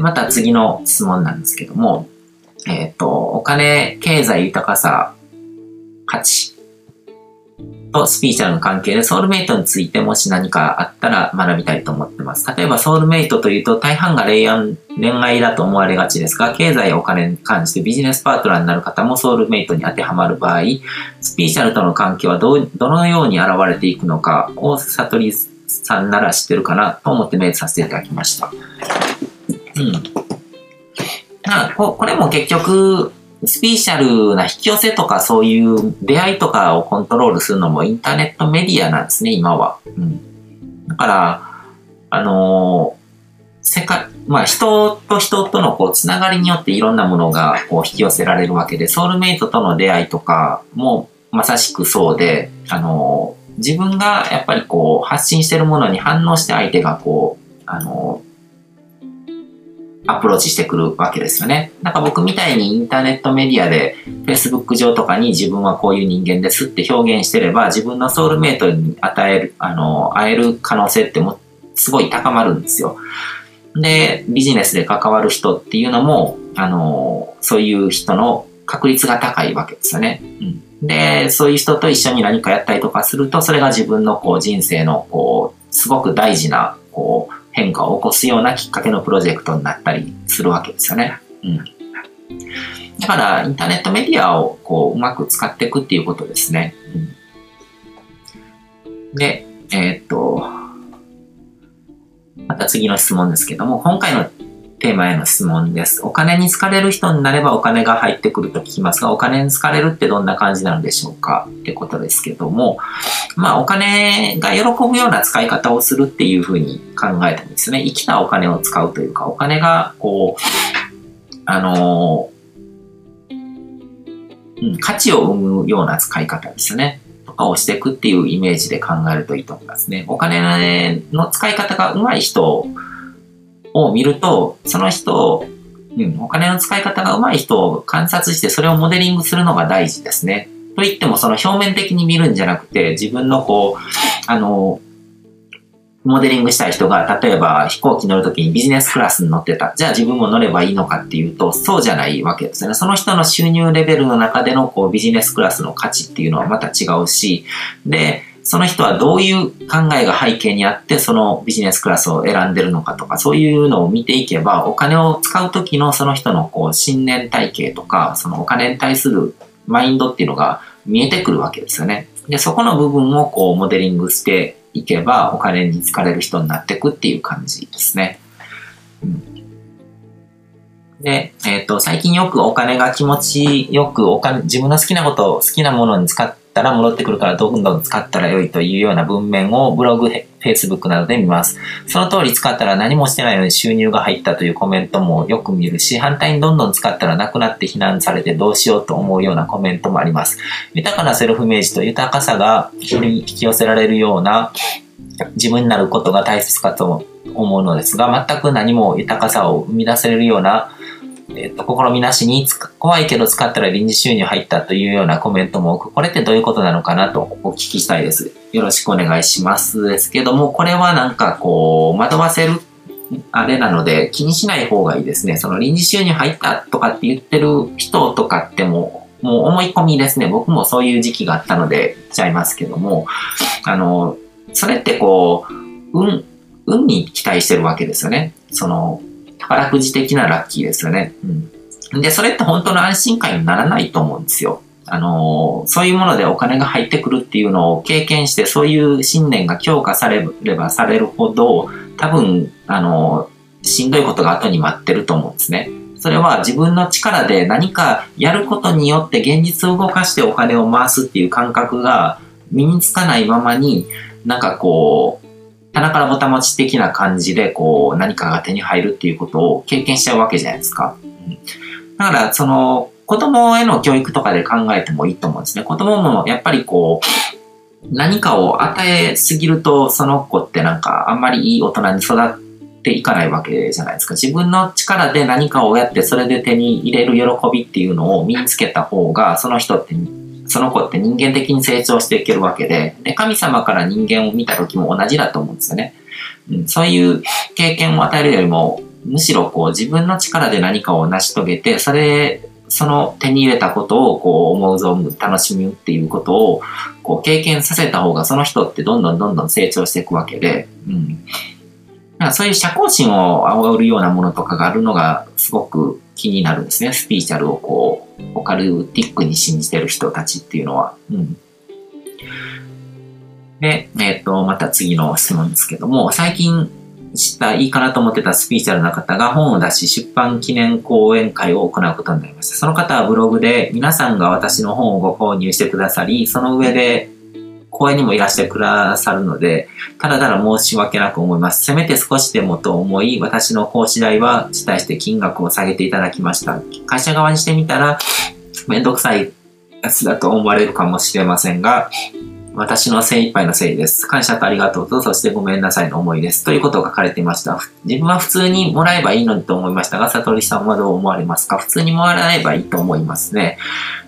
でまた次の質問なんですけども、えっ、と、お金、経済、豊かさ、価値とスピーチャルの関係でソウルメイトについてもし何かあったら学びたいと思ってます。例えばソウルメイトというと大半が恋愛だと思われがちですが、経済やお金に関してビジネスパートナーになる方もソウルメイトに当てはまる場合、スピーチャルとの関係はどどのように現れていくのかを悟りさんなら知ってるかなと思ってメイトさせていただきました。うん。あここれも結局、スピーシャルな引き寄せとかそういう出会いとかをコントロールするのもインターネットメディアなんですね、今は。うん。だから、あのー、世界、まあ人と人とのこうつながりによっていろんなものがこう引き寄せられるわけで、ソウルメイトとの出会いとかもまさしくそうで、あのー、自分がやっぱりこう発信してるものに反応して相手がこう、あのーアプローチしてくるわけですよね。なんか僕みたいにインターネットメディアで Facebook 上とかに自分はこういう人間ですって表現してれば自分のソウルメイトに与える、あの、会える可能性ってもすごい高まるんですよ。で、ビジネスで関わる人っていうのも、あの、そういう人の確率が高いわけですよね。うん、で、そういう人と一緒に何かやったりとかすると、それが自分のこう人生のこう、すごく大事な、こう、変化を起こすようなきっかけのプロジェクトになったりするわけですよね。うん。だから、インターネットメディアをこう、うまく使っていくっていうことですね。うん、で、えー、っと、また次の質問ですけども、今回のテーマへの質問です。お金に疲れる人になればお金が入ってくると聞きますが、お金に疲れるってどんな感じなのでしょうか？ってことですけども、まあお金が喜ぶような使い方をするっていうふうに考えてもですね、生きたお金を使うというか、お金がこう、あのうん、価値を生むような使い方ですね。とかをしていくっていうイメージで考えるといいと思いますね。お金の使い方が上手い人を見ると、その人、うん、お金の使い方が上手い人を観察してそれをモデリングするのが大事ですね。と言ってもその表面的に見るんじゃなくて、自分のこう、あの、モデリングしたい人が、例えば飛行機乗るときにビジネスクラスに乗ってた。じゃあ自分も乗ればいいのかっていうと、そうじゃないわけですね。その人の収入レベルの中でのこうビジネスクラスの価値っていうのはまた違うし、で、その人はどういう考えが背景にあって、そのビジネスクラスを選んでるのかとか、そういうのを見ていけば、お金を使う時のその人のこう信念体系とか、そのお金に対するマインドっていうのが見えてくるわけですよね。で、そこの部分をこうモデリングしていけば、お金に疲れる人になっていくっていう感じですね。うん、で、えっ、ー、と、最近よくお金が気持ちよくお金、自分の好きなことを、好きなものに使ったら戻ってくるからどんどん使ったら良いというような文面をブログ、Facebook などで見ます。その通り使ったら何もしてないのに収入が入ったというコメントもよく見るし、反対にどんどん使ったらなくなって非難されてどうしようと思うようなコメントもあります。豊かなセルフイメージと豊かさが引き寄せられるような自分になることが大切かと思うのですが、全く何も豊かさを生み出せるようなえっ、ー、と、試みなしに怖いけど使ったら臨時収入入ったというようなコメントも多く、これってどういうことなのかなとお聞きしたいです。よろしくお願いしますですけども、これはなんかこう、惑わせるあれなので気にしない方がいいですね。その臨時収入入ったとかって言ってる人とかってもう、もう思い込みですね。僕もそういう時期があったので言っちゃいますけども、あの、それってこう、運、運に期待してるわけですよね。その、宝くじ的なラッキーですよね。うん。で、それって本当の安心感にならないと思うんですよ。あの、そういうものでお金が入ってくるっていうのを経験して、そういう信念が強化されればされるほど、多分、あの、しんどいことが後に待ってると思うんですね。それは自分の力で何かやることによって現実を動かしてお金を回すっていう感覚が身につかないままに、なんかこう、棚からぼたもち的な感じで、こう、何かが手に入るっていうことを経験しちゃうわけじゃないですか。だから、その、子供への教育とかで考えてもいいと思うんですね。子供もやっぱりこう、何かを与えすぎると、その子ってなんかあんまりいい大人に育っていかないわけじゃないですか。自分の力で何かをやってそれで手に入れる喜びっていうのを身につけた方が、その人ってその子って人間的に成長していけるわけで、で、神様から人間を見た時も同じだと思うんですよね。うん、そういう経験を与えるよりも、むしろこう自分の力で何かを成し遂げて、それ、その手に入れたことをこう思う存分楽しむっていうことをこう経験させた方がその人ってどんどんどんどん成長していくわけで、うん。そういう社交心を煽るようなものとかがあるのがすごく気になるんですね。スピーチャルをこう、オカルティックに信じてる人たちっていうのは。うん。で、えっ、ー、と、また次の質問ですけども、最近知ったいいかなと思ってたスピーチャルな方が本を出し出版記念講演会を行うことになりました。その方はブログで皆さんが私の本をご購入してくださり、その上で公園にもいらしてくださるので、ただただ申し訳なく思います。せめて少しでもと思い、私の講師代は辞退して金額を下げていただきました。会社側にしてみたら、めんどくさいやつだと思われるかもしれませんが、私の精一杯のせいです。感謝とありがとうと、そしてごめんなさいの思いです。ということを書かれていました。自分は普通にもらえばいいのにと思いましたが、悟りさんはどう思われますか？普通にもらえばいいと思いますね。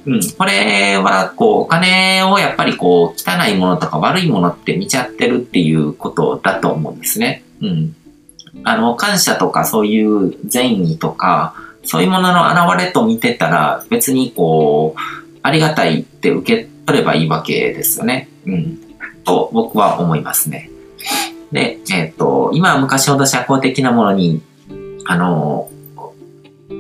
うん。これは、こう、お金をやっぱりこう、汚いものとか悪いものって見ちゃってるっていうことだと思うんですね。うん。あの、感謝とかそういう善意とか、そういうものの現れと見てたら、別にこう、ありがたいって受け取ればいいわけですよね。うん。と僕は思いますね。で、えっ、ー、と、今は昔ほど社交的なものに、あの、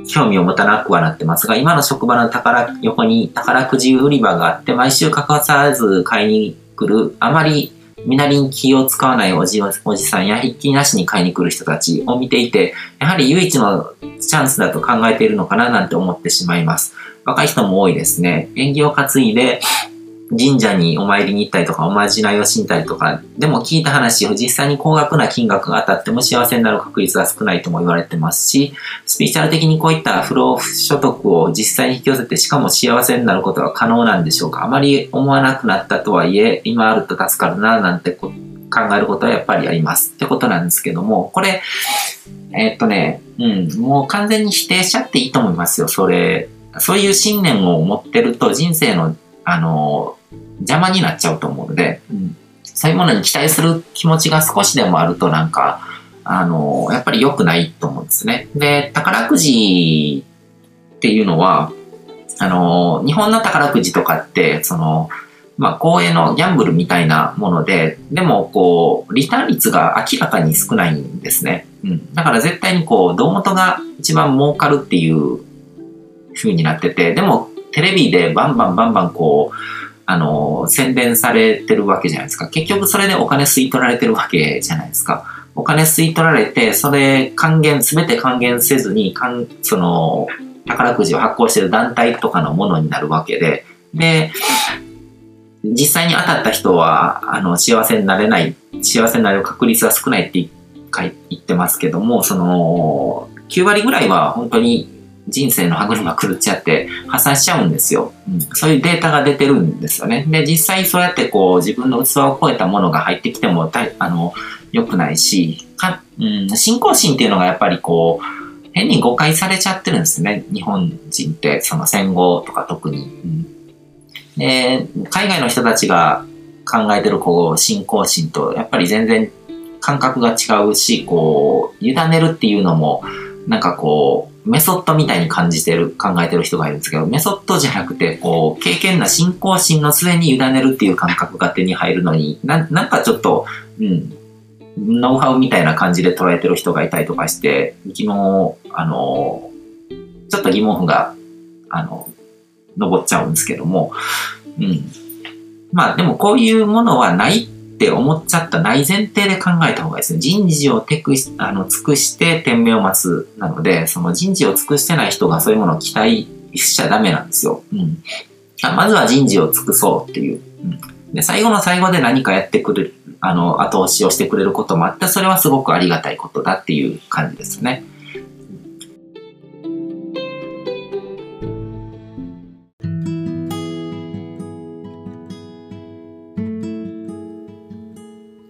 興味を持たなくはなってますが、今の職場の宝、横に宝くじ売り場があって、毎週欠かさず買いに来る、あまり身なりに気を使わないおじおじさんや筆記なしに買いに来る人たちを見ていて、やはり唯一のチャンスだと考えているのかななんて思ってしまいます。若い人も多いですね。縁起を担いで、神社にお参りに行ったりとか、おまじないをしんだりとか、でも聞いた話を実際に高額な金額が当たっても幸せになる確率が少ないとも言われてますし、スピーチャル的にこういった不労所得を実際に引き寄せて、しかも幸せになることは可能なんでしょうか？あまり思わなくなったとはいえ、今あると助かるな、なんて考えることはやっぱりあります。ってことなんですけども、これ、えー、っとね、うん、もう完全に否定しちゃっていいと思いますよ、それ。そういう信念を持ってると人生の、あの、邪魔になっちゃうと思うので、うん、そういうものに期待する気持ちが少しでもあるとなんか、あの、やっぱり良くないと思うんですね。で、宝くじっていうのは、あの、日本の宝くじとかって、その、まあ、公営のギャンブルみたいなもので、でも、こう、リターン率が明らかに少ないんですね。うん。だから絶対にこう、胴元が一番儲かるっていう風になってて、でも、テレビでバンバンバンバンこう、あの、宣伝されてるわけじゃないですか。結局それでお金吸い取られてるわけじゃないですか。お金吸い取られて、それ還元、すべて還元せずに、かんその、宝くじを発行してる団体とかのものになるわけで、で、実際に当たった人は、あの、幸せになれない、幸せになる確率は少ないって言ってますけども、その、9割ぐらいは本当に人生の歯車狂っちゃって破産しちゃうんですよ、うん。そういうデータが出てるんですよね。で、実際そうやってこう自分の器を超えたものが入ってきてもあの良くないしか、うん、信仰心っていうのがやっぱりこう変に誤解されちゃってるんですね。日本人ってその戦後とか特に。うん、で、海外の人たちが考えてるこう信仰心とやっぱり全然感覚が違うし、こう、委ねるっていうのも、なんかこう、メソッドみたいに感じてる、考えてる人がいるんですけど、メソッドじゃなくて、こう、経験な信仰心の末に委ねるっていう感覚が手に入るのに、ななんかちょっと、うん、ノウハウみたいな感じで捉えてる人がいたりとかして、昨日、あの、ちょっと疑問符が、あの、登っちゃうんですけども、うん。まあでもこういうものはないって思っちゃったない前提で考えた方がいいですね。人事をテクあの尽くして天命を待つなので、その人事を尽くしてない人がそういうものを期待しちゃダメなんですよ。うん。まずは人事を尽くそうっていう。うん、で、最後の最後で何かやってくれる、あの、後押しをしてくれることもあって、それはすごくありがたいことだっていう感じですね。